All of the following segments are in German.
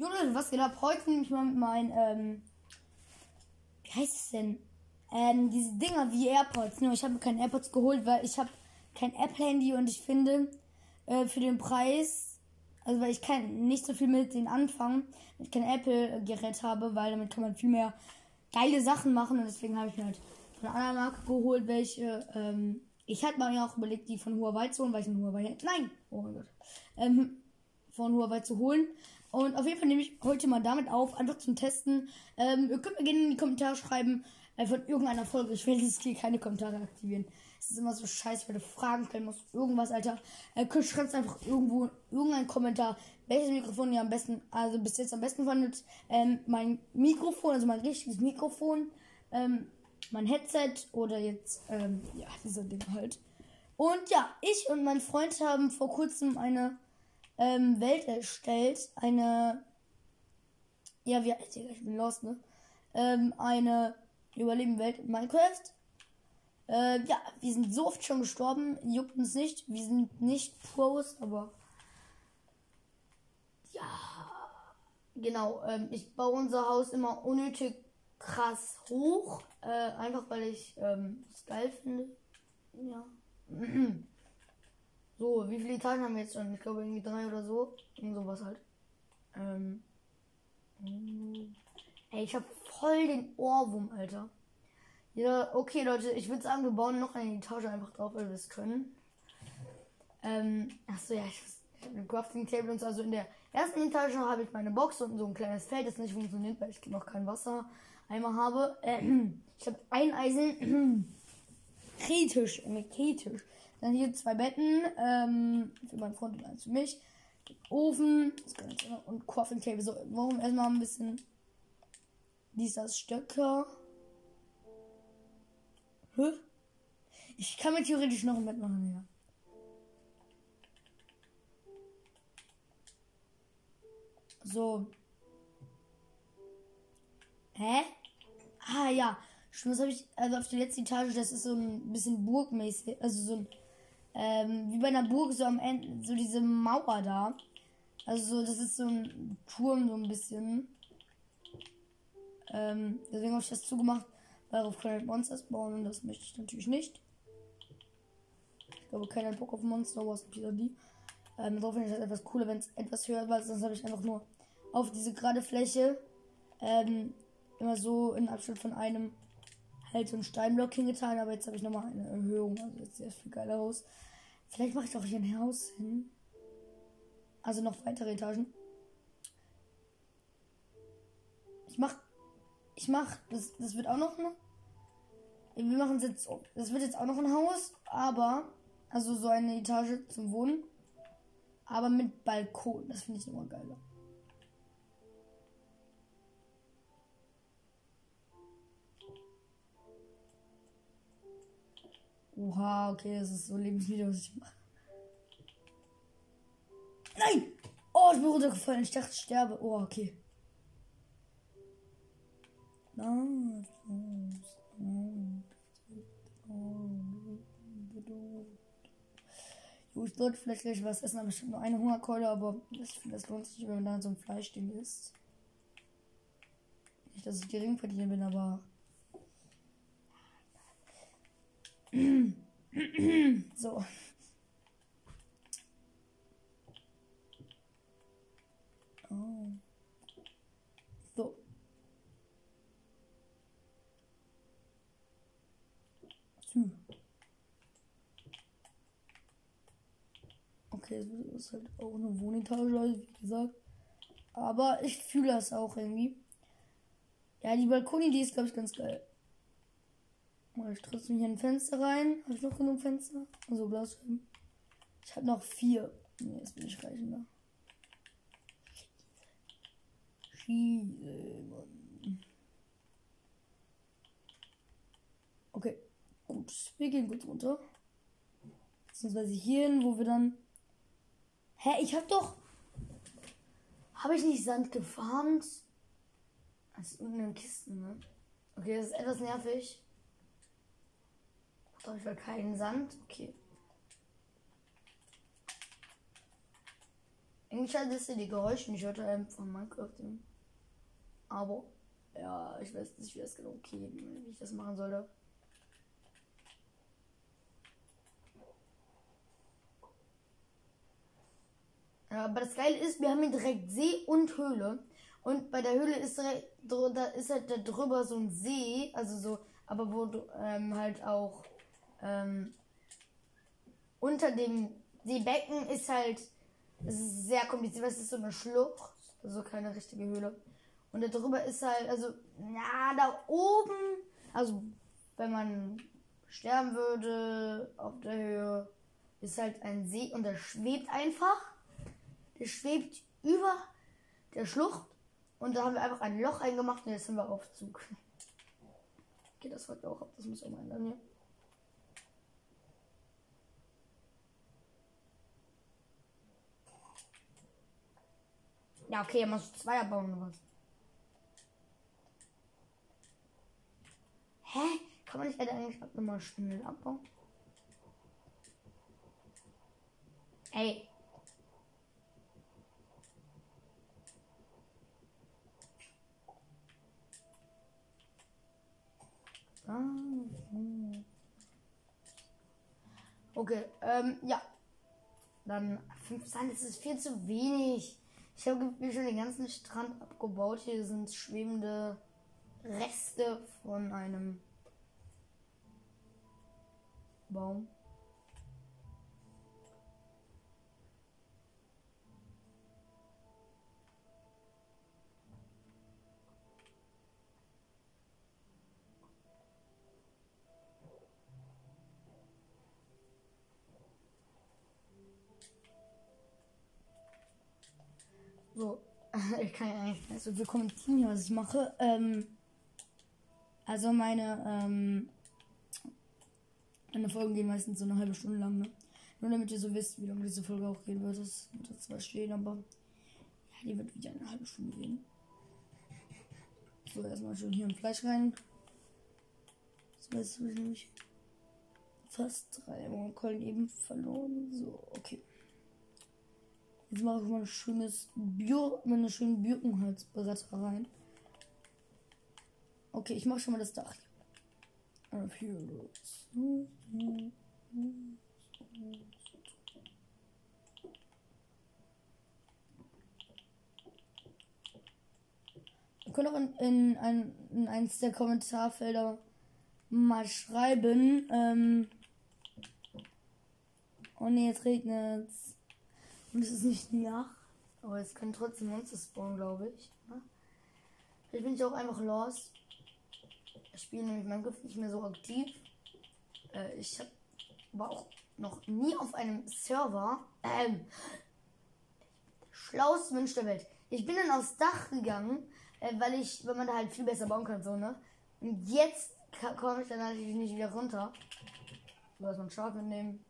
Jo Leute, was geht ab? Heute nehme ich mal mit meinen, ähm, wie heißt es denn? Ähm, diese Dinger wie AirPods. Nur ich habe mir keine AirPods geholt, weil ich habe kein Apple-Handy und ich finde, äh, für den Preis, also weil ich kann nicht so viel mit denen anfangen, wenn ich kein Apple-Gerät habe, weil damit kann man viel mehr geile Sachen machen und deswegen habe ich mir halt von einer anderen Marke geholt, welche, ähm, ich hatte mir auch überlegt, die von Huawei zu holen, weil ich eine Huawei, nein, oh mein Gott, ähm, von Huawei zu holen. Und auf jeden Fall nehme ich heute mal damit auf, einfach zum Testen. Ähm, ihr könnt mir gerne in die Kommentare schreiben äh, von irgendeiner Folge. Ich will jetzt hier keine Kommentare aktivieren. Es ist immer so scheiße, wenn du Fragen stellen musst. Irgendwas, Alter. Äh, schreibt einfach irgendwo irgendeinen Kommentar, welches Mikrofon ihr am besten, also bis jetzt am besten fandet. Ähm, mein Mikrofon, also mein richtiges Mikrofon, ähm, mein Headset oder jetzt, ähm, ja, dieser Ding halt. Und ja, ich und mein Freund haben vor kurzem eine ähm, Welt erstellt. Eine. Ja, wie heißt Ich bin lost, ne? Ähm, eine Überleben-Welt in Minecraft. Äh, ja, wir sind so oft schon gestorben, juckt uns nicht. Wir sind nicht Pros, aber. Ja. Genau, ähm, ich baue unser Haus immer unnötig krass hoch. Äh, einfach weil ich ähm, das geil finde. Ja. So, wie viele Etagen haben wir jetzt schon? Ich glaube irgendwie drei oder so. Irgend sowas halt. Ähm. Ey, ich habe voll den Ohrwurm, Alter. Ja, okay, Leute, ich würde sagen, wir bauen noch eine Etage einfach drauf, weil wir es können. Ähm, achso, ja, ich, ich habe ein Crafting Table und so. Also in der ersten Etage habe ich meine Box und so ein kleines Feld, das nicht funktioniert, weil ich noch kein Wasser einmal habe. Ähm, ich habe ein Eisen. kritisch, kritisch. Dann hier zwei Betten, ähm, für meinen Freund und eins für mich. Ofen und Coffin Table. So, warum erstmal ein bisschen dieser Stöcker. Hä? Ich kann mir theoretisch noch ein Bett machen, ja. So. Hä? Ah ja. Schon, was habe ich, also auf der letzten Etage, das ist so ein bisschen burgmäßig, also so ein ähm, wie bei einer Burg so am Ende, so diese Mauer da. Also so, das ist so ein Turm so ein bisschen. Ähm, deswegen habe ich das zugemacht, weil auf Planet Monsters bauen und das möchte ich natürlich nicht. Ich glaube, keiner Bock auf Monster Wars POD. Ähm, darauf finde ich das etwas cooler, wenn es etwas höher war, sonst habe ich einfach nur auf diese gerade Fläche ähm, immer so in Abstand von einem halt so einen Steinblock hingetan, aber jetzt habe ich nochmal eine Erhöhung. Also jetzt sieht das viel geiler aus. Vielleicht mache ich doch hier ein Haus hin. Also noch weitere Etagen. Ich mach. Ich mach. Das, das wird auch noch eine. Wir machen es jetzt. Das wird jetzt auch noch ein Haus, aber. Also so eine Etage zum Wohnen. Aber mit Balkon. Das finde ich immer geiler. Oha, okay, das ist so Lebensvideo, was ich mache. Nein! Oh, ich bin runtergefallen. Ich dachte, ich sterbe. Oh, okay. Ich sollte vielleicht gleich was essen, aber ich habe nur eine Hungerkeule, aber ich finde, das lohnt sich, wenn man dann so ein Fleischding isst. Nicht, dass ich gering verdienen bin, aber so. Oh. So. Hm. Okay, das ist halt auch eine Wohnetage, wie gesagt. Aber ich fühle das auch irgendwie. Ja, die Balkonidee ist, glaube ich, ganz geil. Mal ich trotzdem hier ein Fenster rein. Habe ich noch genug Fenster? Also Glasscheiben. Ich habe noch vier. Nee, das will ich reichen, ne? Schieße, Mann. Okay, gut. Wir gehen kurz runter. Beziehungsweise hier hin, wo wir dann. Hä, ich hab doch. Habe ich nicht Sand gefarmt? Unten in Kisten, ne? Okay, das ist etwas nervig. Auf jeden keinen Sand. Okay. Eigentlich hat es die Geräusche nicht hörte ähm, von Minecraft. Aber ja, ich weiß nicht, wie das genau geht, wie ich das machen sollte. Aber das Geile ist, wir haben hier direkt See und Höhle. Und bei der Höhle ist, da ist halt da drüber so ein See, also so, aber wo ähm, halt auch ähm, unter dem Seebecken ist halt, ist sehr kompliziert, weil es ist so eine Schlucht, also keine richtige Höhle. Und da drüber ist halt, also, na, da oben, also wenn man sterben würde auf der Höhe, ist halt ein See und der schwebt einfach. Der schwebt über der Schlucht und da haben wir einfach ein Loch eingemacht und jetzt sind wir auf Zug. Okay, das folgt auch ab, das muss auch mal ändern hier. Ja, okay, er muss zwei abbauen oder was? Hä? Kann man nicht eigentlich nochmal schnell abbauen? Ey. Ah, hm. Okay, ähm, ja. Dann 5 Sand, das ist viel zu wenig. Ich habe mir schon den ganzen Strand abgebaut. Hier sind schwebende Reste von einem Baum. ich kann ja nicht so viel kommentieren was ich mache. Ähm, also meine, ähm, meine Folgen gehen meistens so eine halbe Stunde lang, ne? Nur damit ihr so wisst, wie lange diese Folge auch gehen wird. Das wird zwar stehen, aber ja, die wird wieder eine halbe Stunde gehen. So, erstmal schön hier ein Fleisch rein. Das weiß ich nämlich fast drei Monkollen eben verloren. So, okay. Jetzt mache ich mal ein schönes Bio, meine schönen Birkenholzbretter rein. Okay, ich mache schon mal das Dach. Auf hier. Ihr könnt auch in, in, ein, in eins der Kommentarfelder mal schreiben. Ähm oh ne, jetzt regnet Es ist nicht Nacht. Aber es können trotzdem Monster spawnen, glaube ich. Vielleicht bin ich auch einfach lost. Ich spiele nämlich Minecraft nicht mehr so aktiv. Äh, ich hab, war auch noch nie auf einem Server. Ähm, schlauste Mensch der Welt. Ich bin dann aufs Dach gegangen, äh, weil ich, weil man da halt viel besser bauen kann, so, ne? Und jetzt komme ich dann natürlich nicht wieder runter. So, dass man Schaf mitnehmen.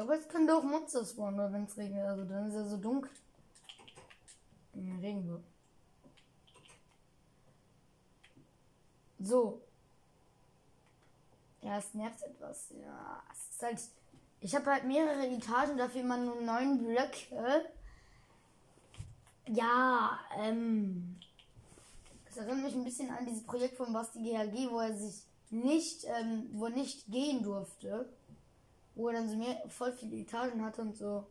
Glaube, jetzt können doch Monster spawnen, wenn es regnet. Also dann ist ja so dunkel. Regen wird. So. Ja, es nervt etwas. Ja, es ist halt. Ich habe halt mehrere Etagen, dafür immer nur neun Blöcke. Ja, ähm. Das erinnert mich ein bisschen an dieses Projekt von Basti GHG, wo er sich nicht, ähm, wo er nicht gehen durfte. Wo er dann so mehr, voll viele Etagen hatte und so.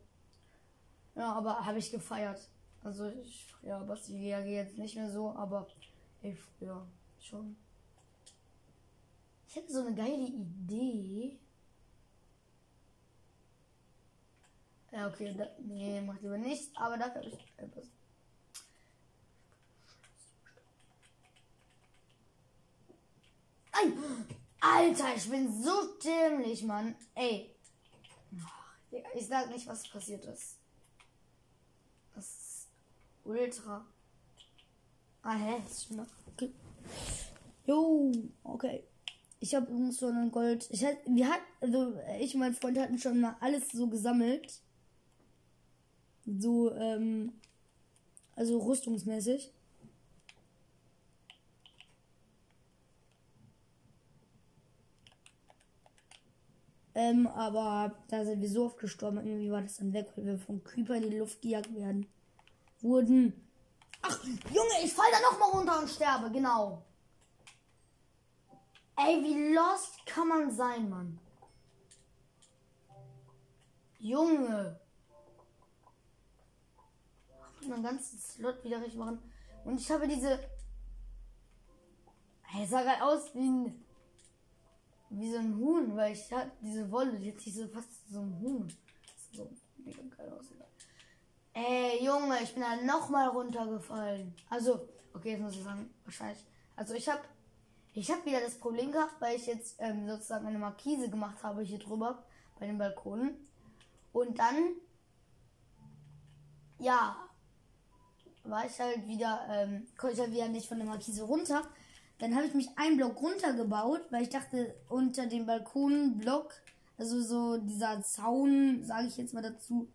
Ja, aber habe ich gefeiert. Also, ich, ja, Basti GHG jetzt nicht mehr so, aber ich, ja, schon. Ich hätte so eine geile Idee. Ja, okay, da, nee, macht lieber nichts, aber dafür habe ich etwas. Alter, ich bin so dämlich, Mann. Ey. Ich sag nicht, was passiert ist. Das ist ultra. Ah, hä? Ist schon noch. Okay. Jo, okay. Ich habe übrigens so einen Gold. Ich hat, wir hat, also ich und mein Freund hatten schon mal alles so gesammelt. So, ähm, also rüstungsmäßig. Ähm, aber da sind wir so oft gestorben, irgendwie war das dann weg, weil wir vom Creeper in die Luft gejagt werden. Wurden. Ach, Junge, ich fall da nochmal runter und sterbe, genau. Ey, wie lost kann man sein, Mann? Junge. Ich muss meinen ganzen Slot wieder richtig machen. Und ich habe diese. Hey, sah gerade aus wie ein. Wie so ein Huhn, weil ich hatte diese Wolle, jetzt diese fast so ein Huhn. So mega geil aus. Ey, Junge, ich bin da nochmal runtergefallen. Also, okay, jetzt muss ich sagen, wahrscheinlich. Also ich habe ich habe wieder das Problem gehabt, weil ich jetzt ähm, sozusagen eine Markise gemacht habe hier drüber bei den Balkonen. Und dann, ja, war ich halt wieder, ähm, konnte ich halt wieder nicht von der Markise runter. Dann habe ich mich einen Block runtergebaut, weil ich dachte, unter dem Balkonblock, also so dieser Zaun, sage ich jetzt mal dazu,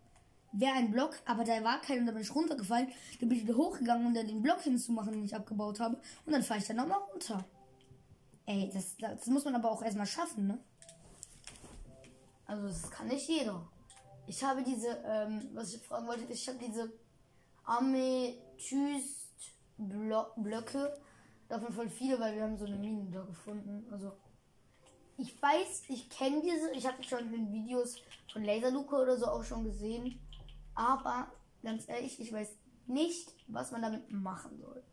wäre ein Block, aber da war kein und da bin ich runtergefallen. Dann bin ich wieder hochgegangen, um da den Block hinzumachen, den ich abgebaut habe. Und dann fahre ich dann nochmal runter. Ey, das, das muss man aber auch erstmal schaffen, ne? Also das kann nicht jeder. Ich habe diese, ähm, was ich fragen wollte, ich habe diese Amethyst-Blöcke. Davon voll viele, weil wir haben so eine Mine da gefunden. Also ich weiß, ich kenne diese, ich habe schon in Videos von Laserluke oder so auch schon gesehen. Aber ganz ehrlich, ich weiß nicht, was man damit machen soll.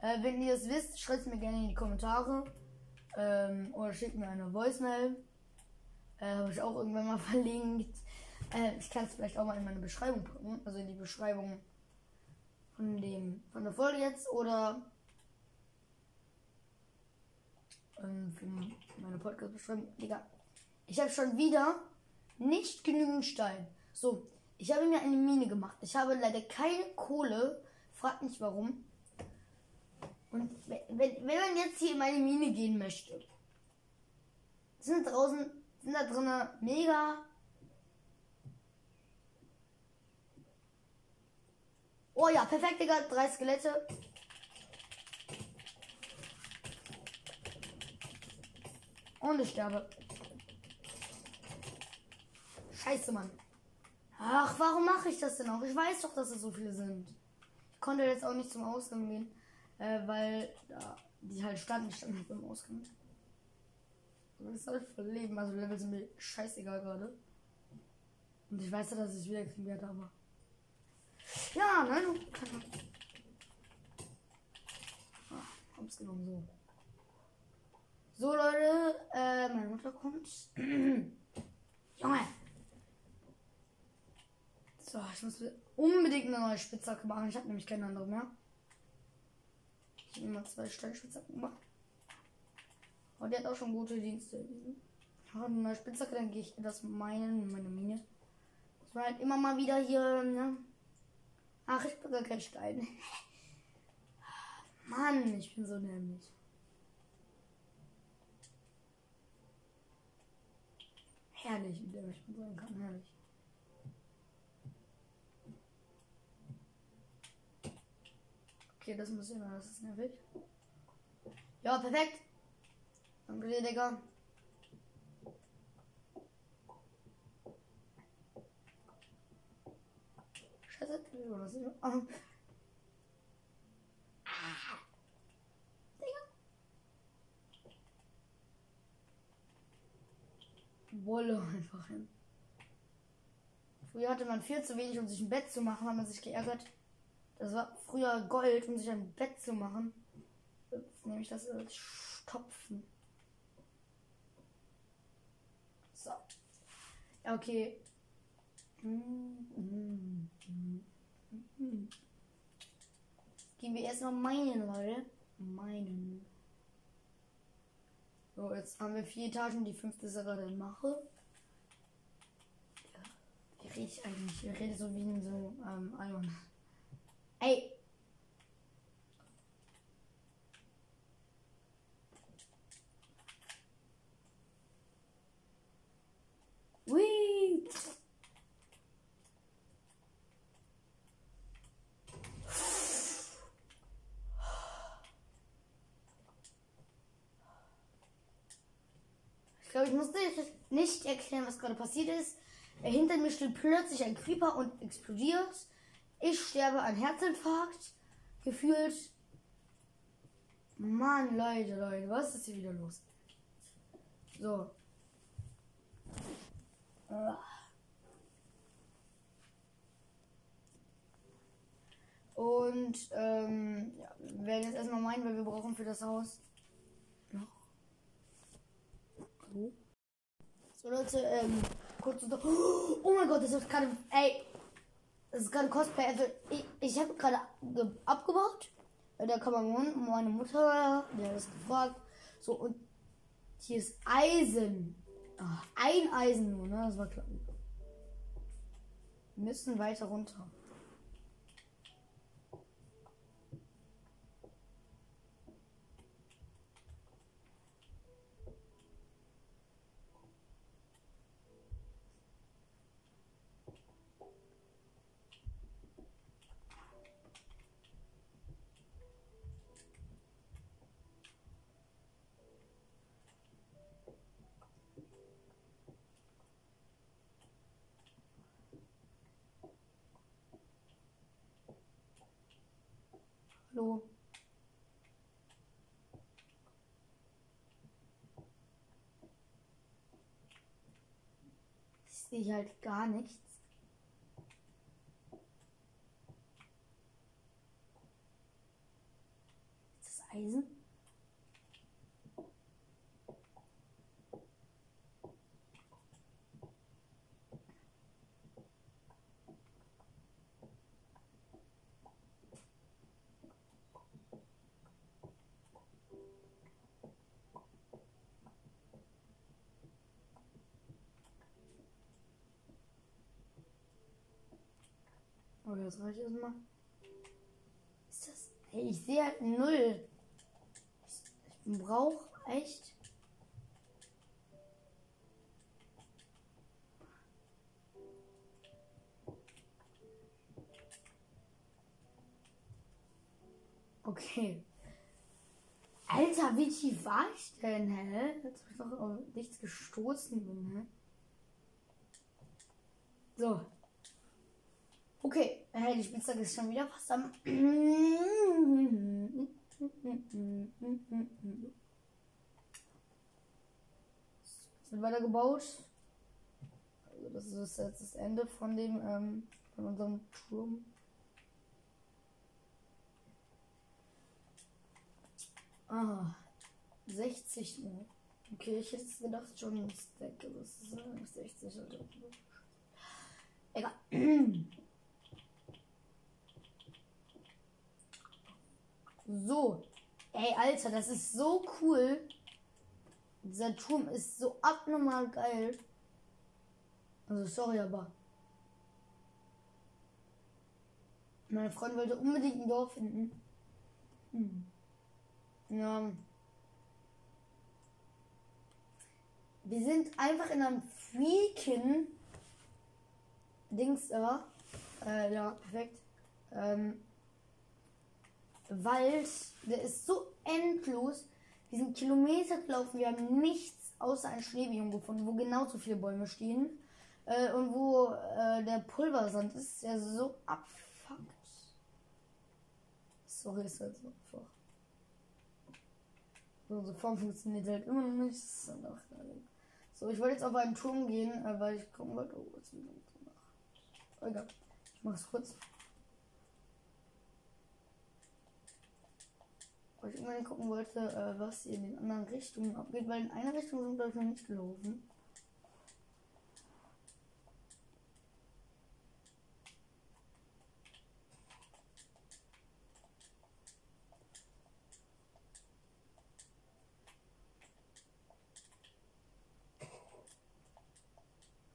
Äh, wenn ihr es wisst, schreibt es mir gerne in die Kommentare. Ähm, oder schickt mir eine Voicemail. Äh, Habe ich auch irgendwann mal verlinkt. Äh, ich kann es vielleicht auch mal in meine Beschreibung packen. Also in die Beschreibung von dem von der Folge jetzt oder ähm, für meine Podcast-Beschreibung. Digga, ich habe schon wieder nicht genügend Stein. So, ich habe mir eine Mine gemacht. Ich habe leider keine Kohle. Fragt nicht warum. Und wenn, wenn man jetzt hier in meine Mine gehen möchte, sind draußen, sind da drinnen mega. Oh ja, perfekt, Digga. Drei Skelette. Und ich sterbe. Scheiße, Mann. Ach, warum mache ich das denn auch? Ich weiß doch, dass es so viele sind. Ich konnte jetzt auch nicht zum Ausgang gehen. Äh, weil ja, die halt standen, ich stand halt beim Ausgang. Das ist halt voll Leben. Also Level sind mir scheißegal gerade. Und ich weiß ja, dass ich wieder kriegen werde, aber. Ja, ne, du. Ah, hab's genommen, so. So, Leute, äh, meine Mutter kommt. Junge! So, ich muss unbedingt eine neue Spitzhacke machen. Ich habe nämlich keine andere mehr. Ich habe immer zwei Steinspitzhacken gemacht. Und der hat auch schon gute Dienste. Ich habe eine neue Spitzhacke, dann gehe ich das meinen, meine Mine. Das war halt immer mal wieder hier, ne? Ach, ich bin gar kein Stein. Mann, ich bin so nämlich. Herrlich, wie der mich sein kann, herrlich. Okay, das muss immer, das ist nervig. Ja, perfekt. Danke dir, Digga. Scheiße, was ist ah. ah. Digga. Wolle einfach hin. Früher hatte man viel zu wenig, um sich ein Bett zu machen, hat man sich geärgert. Das war früher Gold, um sich ein Bett zu machen. Jetzt nehme ich das als Stopfen. So. Ja, okay. Gehen wir erstmal meinen, Leute. Meinen. So, jetzt haben wir vier Etagen. Die fünfte ist gerade in Mache. Wie rede ich eigentlich? Ich rede so wie in so ähm, Iron. Ey. Whee! Ich glaube, ich muss nicht, erklären, was gerade passiert ist. Äh, Hinter mir steht plötzlich ein Creeper und explodiert. Ich sterbe an Herzinfarkt. Gefühlt. Mann, Leute, Leute, was ist hier wieder los? So. Ah. Und ähm, ja, wir werden jetzt erstmal meinen, weil wir brauchen für das Haus noch. Hallo? So Leute, ähm, kurz unter. Oh mein Gott, das ist gerade. Ey! Das ist gerade Cosplay. Also ich, ich habe gerade abgebaut. Da kann man meine Mutter, der hat das gefragt. So, und hier ist Eisen. Ach, ein Eisen nur, ne? Das war klar. Wir müssen weiter runter. Hallo. Ich sehe halt gar nichts. Ist das Eisen? Okay, das reicht erstmal. Ist das. Hey, ich sehe halt null. Ich, brauche echt. Okay. Alter, wie tief war ich denn, hä? Jetzt hab ich doch auf nichts gestoßen bin, hä? So. Okay, äh, die Spitzhacke ist schon wieder fast am. Es wird weiter gebaut. Also das ist jetzt das Ende von dem ähm, von unserem Turm. Ah, 60 nur. Okay, ich hätte gedacht schon ein Stack, aber es ist äh, 60 Alter. Egal. So. Ey, Alter, das ist so cool. Dieser Turm ist so abnormal geil. Also, sorry, aber. Meine Freundin wollte unbedingt ein Dorf finden. Hm. Ja. Wir sind einfach in einem freaking Dings da. Äh, ja, perfekt. Ähm, Wald, der ist so endlos. Wir sind Kilometer gelaufen, wir haben nichts außer ein Schneebiom gefunden, wo genauso viele Bäume stehen. Äh, und wo äh, der Pulversand ist, der so abfuckt. Sorry, ist halt so einfach. So, unsere Form funktioniert halt immer noch nicht. So, ich wollte jetzt auf einen Turm gehen, äh, weil ich gucken wollte. Oh, jetzt wieder. Egal. Ich mach's kurz. Weil ich irgendwann gucken wollte, äh, was hier in den anderen Richtungen abgeht, weil in einer Richtung sind wir noch nicht gelaufen.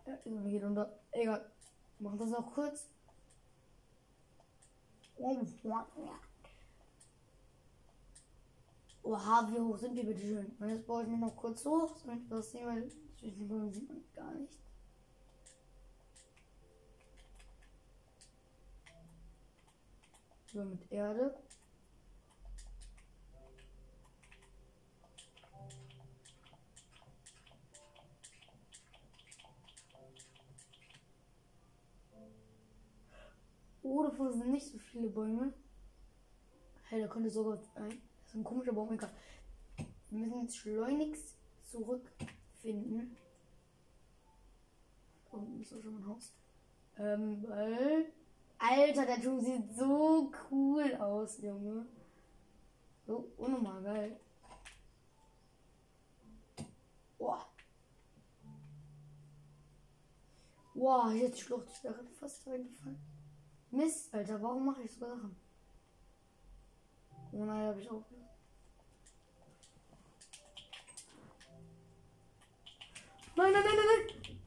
Ja, irgendwie geht unter. Egal. Machen das noch kurz. Oh, ja. Oha, wie hoch sind die bitte schön? Und jetzt baue ich mir noch kurz hoch, damit wir das sehen, weil Zwischenräume sieht man gar nicht. So, mit Erde. Oh, davon sind nicht so viele Bäume. Hey, da könnte sogar ein das ein komischer Baum. Wir müssen jetzt schleunigst zurückfinden. Unten ist auch schon ein Haus. Ähm, weil. Alter, der Turm sieht so cool aus, Junge. So unnormal geil. Boah. Boah, jetzt Schlucht. Ich wäre fast reingefallen. Mist, Alter, warum mache ich so Sachen? Oh nein, habe ich auch. Nein, nein, nein, nein, nein!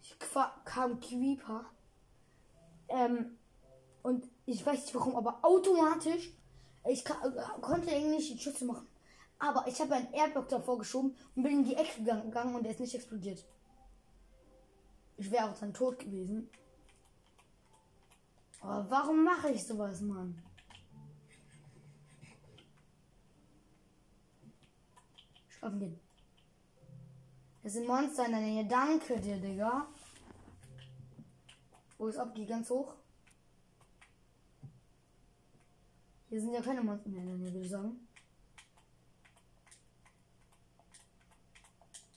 Ich kam Creeper. Ähm, und ich weiß nicht warum, aber automatisch, ich konnte eigentlich die Schütze machen. Aber ich habe einen Airblock davor geschoben und bin in die Ecke gegangen und der ist nicht explodiert. Ich wäre auch dann tot gewesen. Aber warum mache ich sowas, Mann? Schlafen gehen. Es sind Monster in der Nähe. Danke dir, Digga. Wo ist ab? Geh ganz hoch. Hier sind ja keine Monster mehr in der Nähe, würde ich sagen.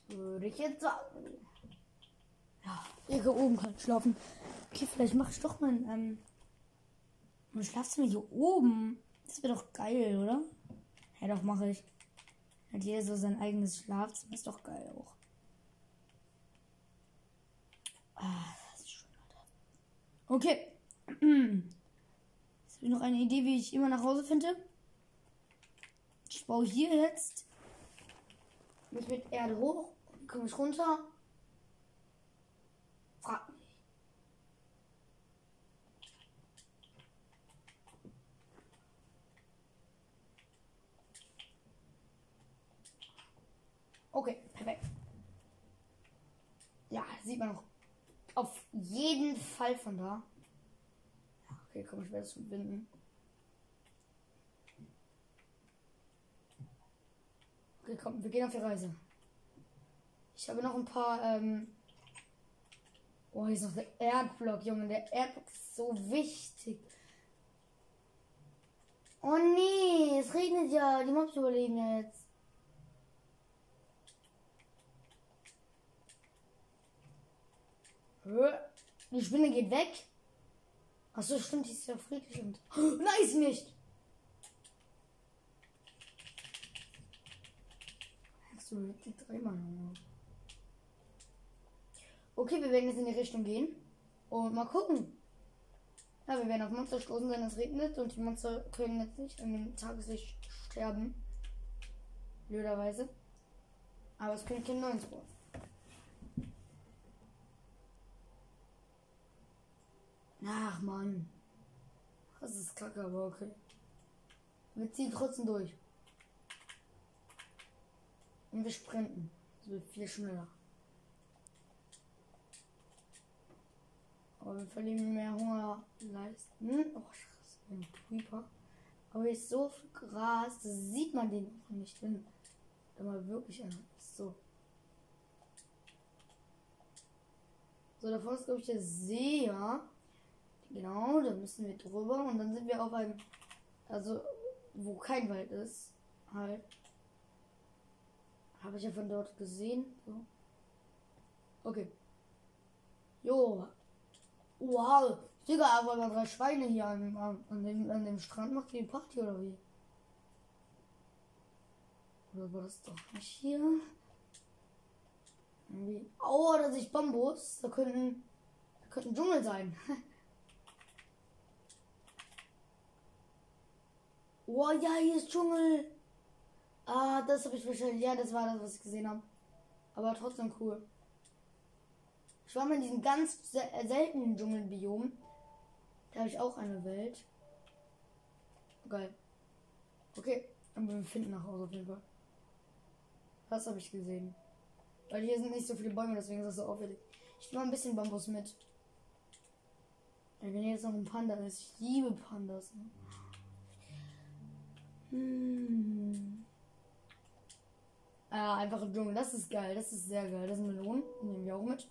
Würde ich jetzt sagen. Ja, hier oben kann ich schlafen. Okay, vielleicht mache ich doch mal ein, ähm, ein Schlafzimmer hier oben. Das wäre doch geil, oder? Ja, doch, mache ich. Hat jeder so sein eigenes Schlafzimmer. Ist doch geil auch. Ah, das ist schön, Alter. Okay. Jetzt habe ich noch eine Idee, wie ich immer nach Hause finde. Ich baue hier jetzt mich mit Erde hoch. Komme ich runter. Frag. Okay, perfekt. Ja, sieht man noch auf jeden Fall von da. Okay, komm, ich werde es verbinden. Okay, komm, wir gehen auf die Reise. Ich habe noch ein paar, ähm. Oh, hier ist noch der Erdblock, Junge. Der Erdblock ist so wichtig. Oh nee, es regnet ja. Die Mobs überleben jetzt. Hä? Die Spinne geht weg. Achso, stimmt, die ist ja friedlich und. Nein, ist sie nicht! Hast du die dreimal noch? Okay, wir werden jetzt in die Richtung gehen. Und mal gucken. Ja, wir werden auf Monster stoßen, wenn es regnet. Und die Monster können jetzt nicht dem Tageslicht sterben. Blöderweise. Aber es können keine neuen spawnen. Ach man. Das ist kacke, aber okay. Wir ziehen trotzdem durch. Und wir sprinten. Das wird viel schneller. Aber wir verlieren mehr Hunger leisten. Oh, scheiße, ein Creeper. Aber hier ist so viel Gras, das sieht man den auch nicht, wenn da mal wirklich einer ist. So. So, davor ist, glaube ich, der See, ja. Genau, da müssen wir drüber und dann sind wir auf einem, also wo kein Wald ist, halt. Habe ich ja von dort gesehen. So. Okay. Jo. Wow. Digga, aber mal drei Schweine hier an, an, an, dem, an dem Strand macht die Party oder wie? Oder war das doch nicht hier? Irgendwie. Oh, da sich Bambus. Da könnten, da könnten Dschungel sein. Oh ja, hier ist Dschungel. Ah, das habe ich wahrscheinlich. Ja, das war das, was ich gesehen habe. Aber trotzdem cool. Ich war mal in diesem ganz se seltenen Dschungelbiom. Da habe ich auch eine Welt. Geil. Okay, aber wir finden nach Hause auf jeden Fall. Was habe ich gesehen? Weil hier sind nicht so viele Bäume, deswegen ist das so auffällig. Ich nehme ein bisschen Bambus mit. Wenn jetzt noch ein Panda ist, ich liebe Pandas. Ne? Hm. Ah, einfach im Dschungel. Das ist geil. Das ist sehr geil. Das sind Melonen. Nehmen wir auch mit.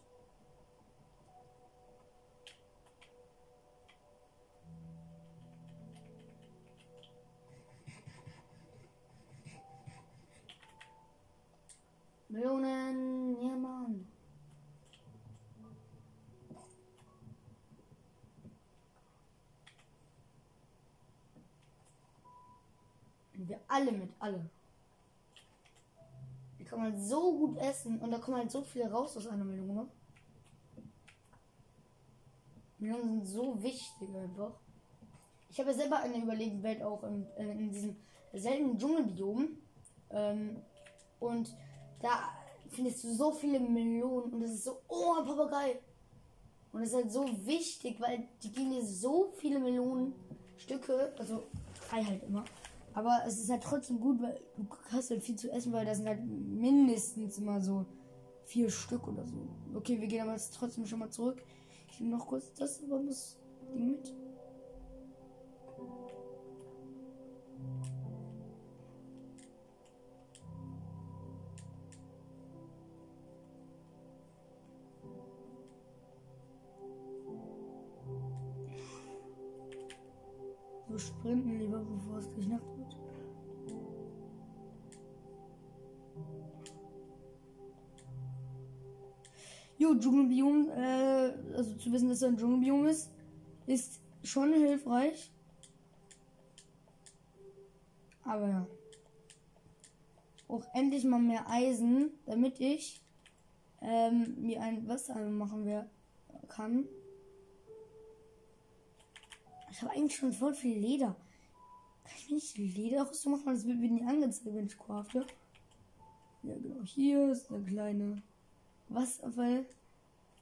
Alle. Die kann man so gut essen und da kommt halt so viel raus aus einer Melone. Melonen sind so wichtig einfach. Ich habe ja selber eine überlegene Welt auch in, äh, in diesem seltenen Dschungelbiom. Ähm, und da findest du so viele Melonen und das ist so, oh, ein Papagei. Und das ist halt so wichtig, weil die geben dir so viele Melonenstücke, also drei halt immer. Aber es ist halt trotzdem gut, weil du hast halt viel zu essen, weil das sind halt mindestens immer so vier Stück oder so. Okay, wir gehen aber trotzdem schon mal zurück. Ich nehme noch kurz das aber das Ding mit. So sprinten lieber, bevor es gleich Nacht Jo, Dschungelbiom, äh, also zu wissen, dass er ein Dschungelbiom ist, ist schon hilfreich. Aber ja. Auch endlich mal mehr Eisen, damit ich ähm, mir ein Wasser machen wer kann. Ich habe eigentlich schon voll viel Leder. Kann ich mir nicht Lederrüstung machen? Das wird mir nie angezeigt, wenn ich crafte. Ja, genau. Hier ist eine kleine Wasserfall.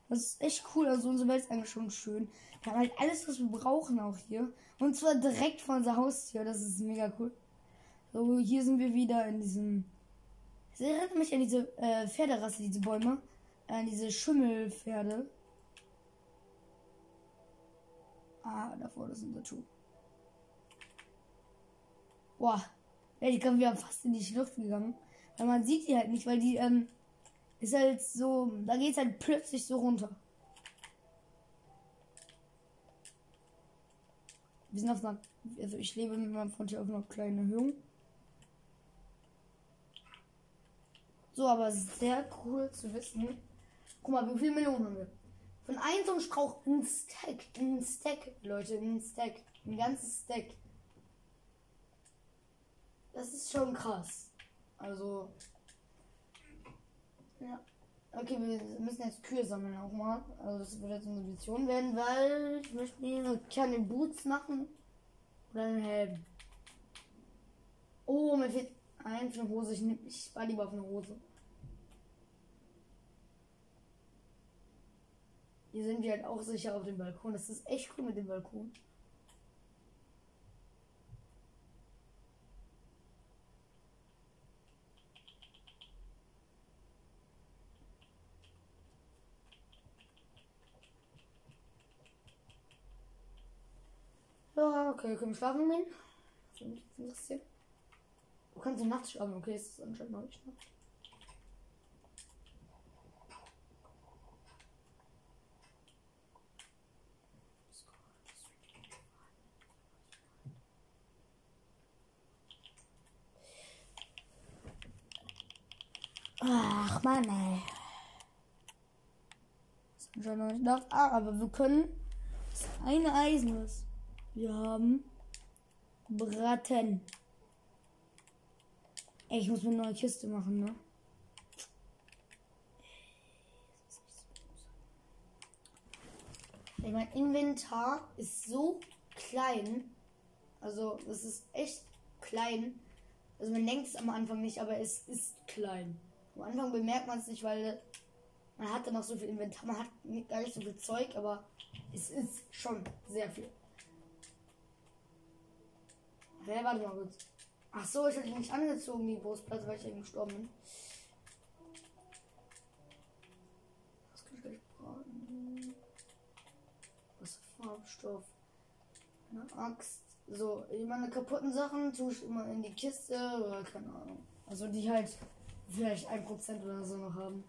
Das ist echt cool. Also unsere Welt ist eigentlich schon schön. Wir haben halt alles, was wir brauchen auch hier. Und zwar direkt vor unser Haustür. Das ist mega cool. So, hier sind wir wieder in diesem. Das erinnert mich an diese äh, Pferderasse, diese Bäume. An diese Schimmelpferde. Ah, davor, ist unser Schuh. Boah. Ja, die kommen wir fast in die Schlucht gegangen. Weil man sieht die halt nicht, weil die, ähm, ist halt so, da geht's halt plötzlich so runter. Wir sind auf einer, also ich lebe mit meinem Freund hier auf einer kleinen Erhöhung. So, aber sehr cool zu wissen. Guck mal, wie viele Melonen haben wir? Von einem so einem Strauch ein Stack, ein Stack, Leute, ein Stack, ein ganzes Stack. Das ist schon krass. Also, ja. Okay, wir müssen jetzt Kühe sammeln auch mal. Also das wird jetzt unsere Mission werden, weil ich möchte mir keine Boots machen. Oder einen Helm. Oh, mir fehlt ein für eine Hose. Ich, nehm, ich spare lieber auf eine Hose. Hier sind wir halt auch sicher auf dem Balkon. Das ist echt cool mit dem Balkon. Ja, okay, können wir schlafen gehen? Interessieren. Du kannst ja nachts schlafen, okay, es ist anscheinend noch nicht Nacht. Ach man, ey. Ist anscheinend noch nicht Nacht. Ah, aber wir können das eine Eisen, was wir haben, braten. Ey, ich muss mir eine neue Kiste machen, ne? Ey, mein Inventar ist so klein. Also, es ist echt klein. Also, man denkt es am Anfang nicht, aber es ist klein. Am Anfang bemerkt man es nicht, weil man hat dann noch so viel Inventar. Man hat gar nicht so viel Zeug, aber es ist schon sehr viel. Hä, warte mal kurz. Ach so, ich hatte nicht angezogen, die Brustplatte, weil ich eben gestorben bin. Was kann ich gleich braten? Was Farbstoff? Eine Axt. So, meine kaputten Sachen tue ich immer in die Kiste oder keine Ahnung. Also die halt Vielleicht ein Prozent oder so noch haben.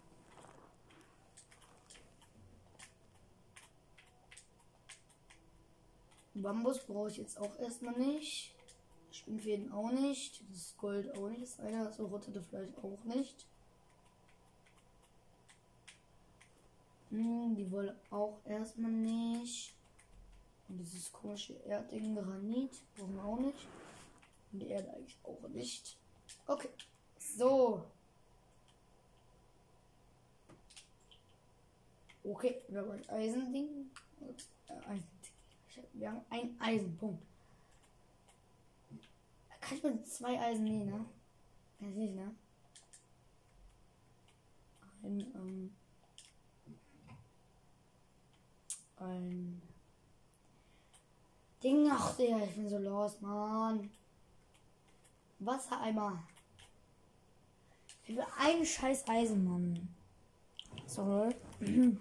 Bambus brauche ich jetzt auch erstmal nicht. Spinnfäden auch nicht. Das Gold auch nicht. Das eine, so rottete vielleicht auch nicht. Hm, die Wolle auch erstmal nicht. Und dieses komische Erdding Granit brauchen wir auch nicht. Und die Erde eigentlich auch nicht. Okay. So. Okay, wir haben ein Eisending. Äh. Wir haben ein Eisenpunkt. Kann ich mit zwei Eisen nähen, ne? Kann ich nicht, ne? Ein, ähm, ein Ding. Ach, Digga, ich bin so los, Mann. Wassereimer. Für einen scheiß Eisenmann. Sorry.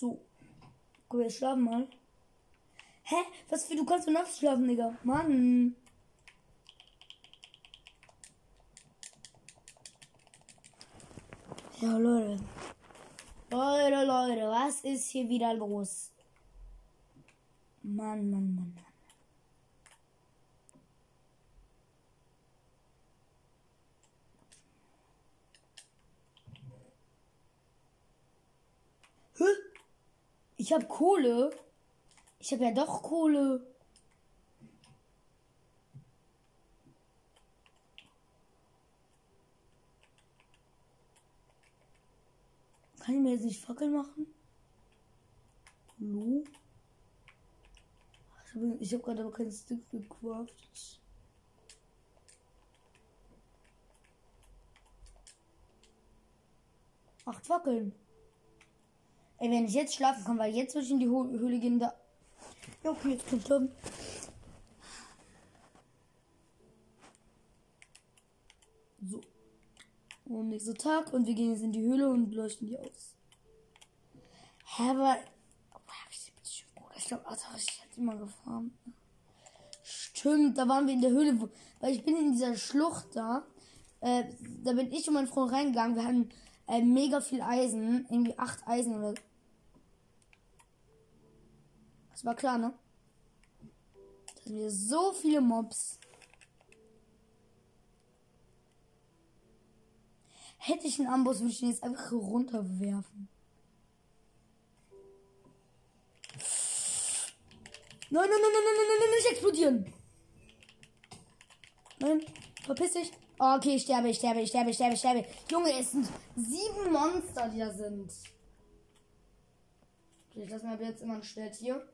so. Guck, wir schlafen mal. Hä? Was für du kannst du nachts schlafen, Digga? Mann. Ja, Leute. Leute, Leute, was ist hier wieder los? Mann, Mann, Mann, Mann. Hä? Ich hab Kohle. Ich hab ja doch Kohle. Kann ich mir jetzt nicht Fackel machen? Hallo? Ich habe gerade aber keinen Stick gecraftet. Acht Fackeln. Ey, wenn ich jetzt schlafen kann, weil jetzt würde ich in die Höhle gehen, da. Ja, okay, jetzt ich sterben. So. Und nächster Tag und wir gehen jetzt in die Höhle und leuchten die aus. Hä, aber. Ich glaube, ich hätte immer gefahren. Stimmt, da waren wir in der Höhle, weil ich bin in dieser Schlucht da. Äh, da bin ich und mein Freund reingegangen. Wir hatten äh, mega viel Eisen, irgendwie acht Eisen oder. Das war klar, ne? Da hatten wir so viele Mobs. Hätte ich einen Amboss, würde ich ihn jetzt einfach runterwerfen. Nein, nein, nein, nein, nein, nein, nein, nicht explodieren. Nein, verpiss dich. Oh, okay, ich sterbe, ich sterbe, ich sterbe, ich sterbe, ich sterbe. Junge, es sind sieben Monster, die da sind. Okay, ich lasse mir jetzt immer ein Schwert hier.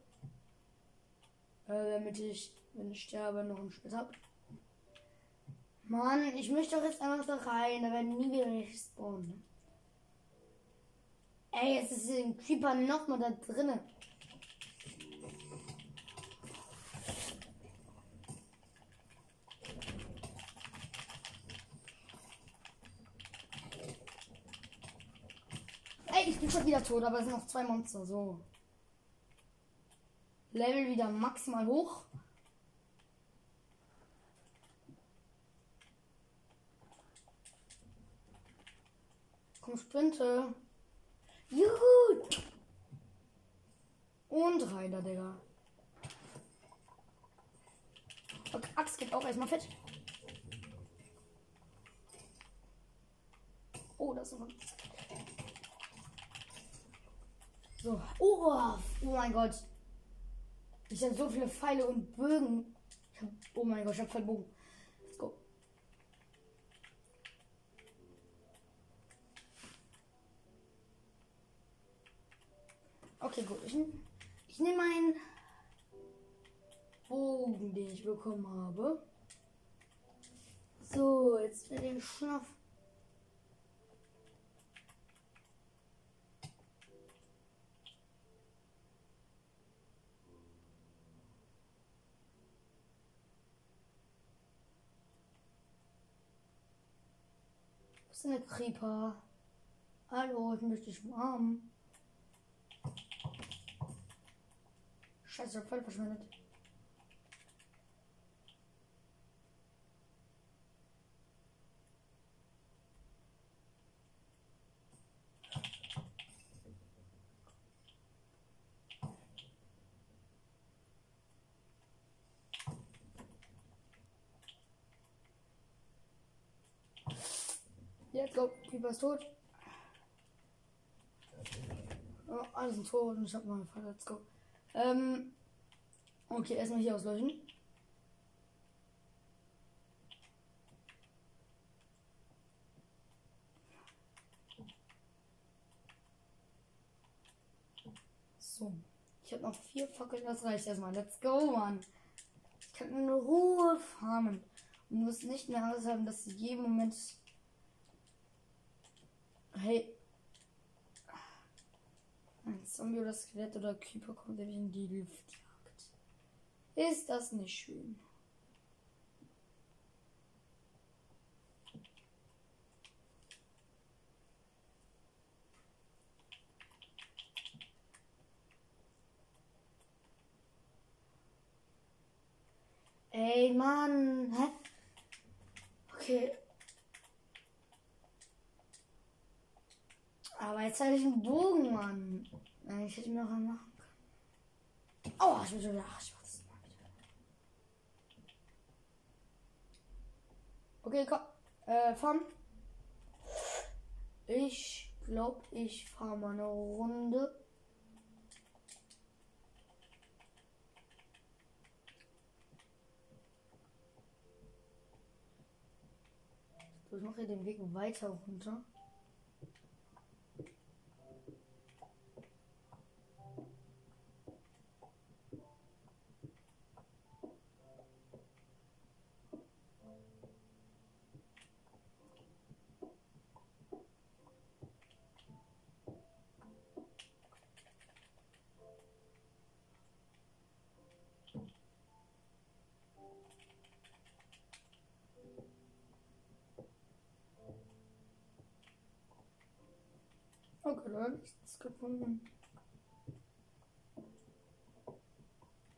Äh, damit ich, wenn ich sterbe, noch ein Schwert habe. Mann, ich möchte doch jetzt einfach da rein. Da werden nie wieder nicht spawnen. Ey, jetzt ist ein Creeper noch mal da drinnen. Ey, ich bin schon wieder tot, aber es sind noch zwei Monster. So. Level wieder maximal hoch. Komm, sprinte. Juhu! Und rein Digga. Okay, Axt geht auch erstmal fett. Oh, das ist noch. So. Oh, oh mein Gott. Ich habe so viele Pfeile und Bögen. Ich hab, oh mein Gott, ich habe voll Bogen. Let's go. Okay, gut. Ich, ich nehme meinen Bogen, den ich bekommen habe. So, jetzt den Schnaff. Was ist der Creeper? Hallo, ich möchte dich umarmen. Scheiße, voll verschwendet. Go. Creeper ist tot. Oh, alles sind tot und ich hab mal. Let's go. Ähm. Okay, erstmal hier auslöschen. So. Ich habe noch vier Fackeln, das reicht erstmal. Let's go, Mann. Ich kann in Ruhe farmen. Und muss nicht mehr Angst haben, dass sie jeden Moment. Hey. Ein Zombie oder Skelett oder Creeper kommt, mich in die Luft jagt. Ist das nicht schön? Ey, Mann. Hä? Okay. Aber jetzt habe ich einen Bogen, Mann. Ich hätte mir auch einen machen können. Oh, ich bin schon wieder. Ich mach das mal wieder. Okay, komm. Äh, fahren. Ich glaube, ich fahre mal eine Runde. Ich mache den Weg weiter runter. Habe nichts gefunden.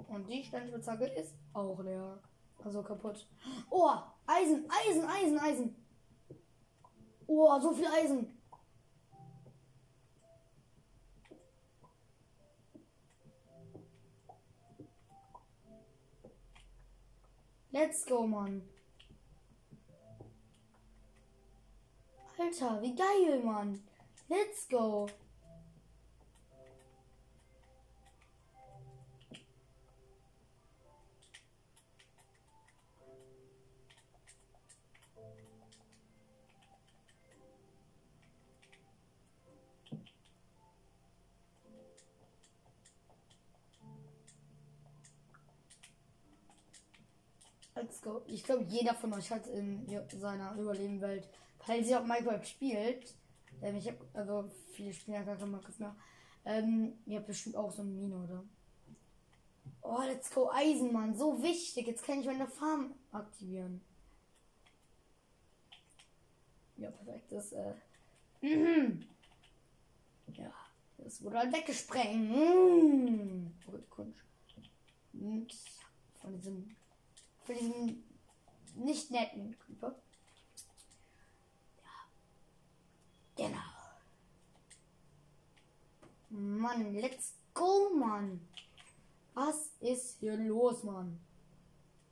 Und die Steinspitzhacke ist auch leer. Also kaputt. Oh, Eisen, Eisen, Eisen, Eisen. Oh, so viel Eisen. Let's go, Mann. Alter, wie geil, Mann. Let's go. Let's go. Ich glaube, jeder von euch hat in seiner Überlebenwelt, falls ihr auch Minecraft spielt, ähm, ich habe, also viele spielen ja gar kein Minecraft mehr. Ähm, ihr habt bestimmt auch so ein Mine, oder? Oh, let's go Eisenmann, so wichtig. Jetzt kann ich meine Farm aktivieren. Ja, perfekt. Das, äh, mhm. Ja, das wurde halt weggesprengt. Mhm. Und von diesem, von diesem nicht netten Creeper. Genau. Mann, let's go, Mann. Was ist hier los, Mann?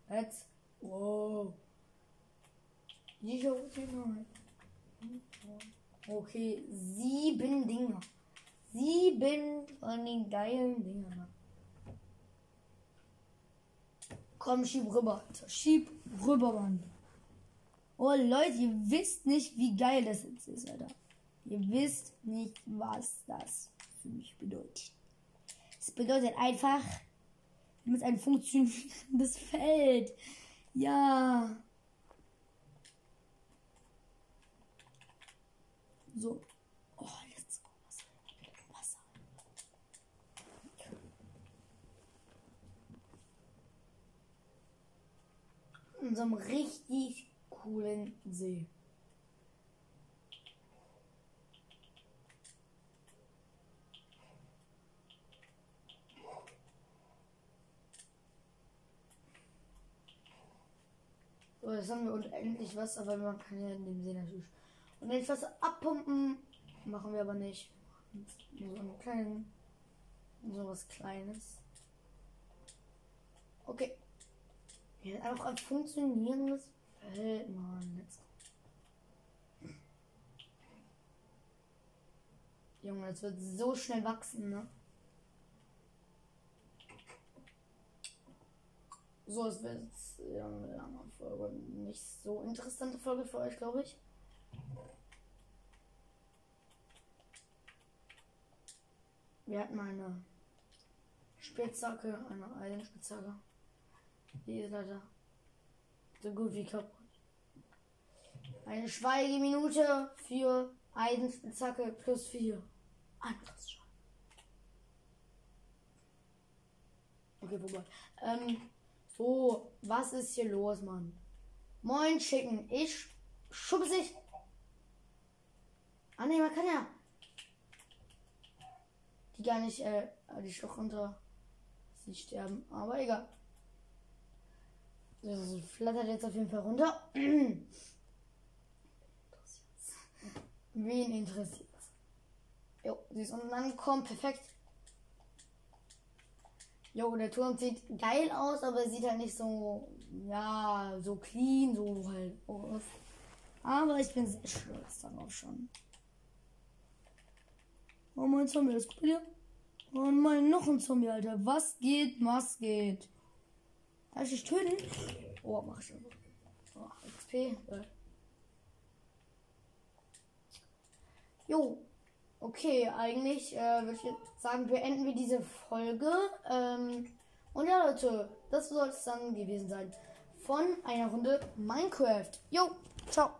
Let's go. Okay, sieben Dinger. Sieben von den geilen Dingern. Komm, schieb rüber. Schieb rüber, Mann. Oh, Leute, ihr wisst nicht, wie geil das jetzt ist, Alter. Ihr wisst nicht, was das für mich bedeutet. Es bedeutet einfach, mit ein funktionierendes Feld. Ja. So. Oh, let's go. Wasser. In so einem richtig coolen See. Oder sagen wir unendlich was, aber man kann ja in dem See natürlich. Und jetzt abpumpen machen wir aber nicht. Nur so einen kleinen. So was Kleines. Okay. Ja, einfach ein funktionierendes Feld, Mann. Jetzt. Junge, das wird so schnell wachsen, ne? So, es wird jetzt ja, eine lange Folge. Nicht so interessante Folge für euch, glaube ich. Wir hatten eine Spitzhacke, eine Eisenspitzhacke. Die ist leider so gut wie kaputt. Eine Schweigeminute für Eisenspitzhacke plus 4. Anderes schon. Okay, vorbei. Ähm, so, was ist hier los, Mann? Moin, Chicken. Ich schubse sich. Ah, ne, man kann ja. Die gar nicht, äh, die Schlucht runter. Sie sterben, aber egal. Das flattert jetzt auf jeden Fall runter. Wen interessiert? Jo, sie ist unten angekommen, perfekt. Jo, der Turm sieht geil aus, aber sieht halt nicht so, ja, so clean, so halt aus. Aber ich bin sehr stolz darauf schon. Oh, mein Zombie, das hier. Oh mein, noch ein Zombie, Alter. Was geht, was geht? Darf ich töten? Oh, mach ich schon. Oh, XP. Jo. Okay, eigentlich äh, würde ich jetzt sagen, beenden wir diese Folge. Ähm, und ja, Leute, das soll es dann gewesen sein von einer Runde Minecraft. Jo, ciao.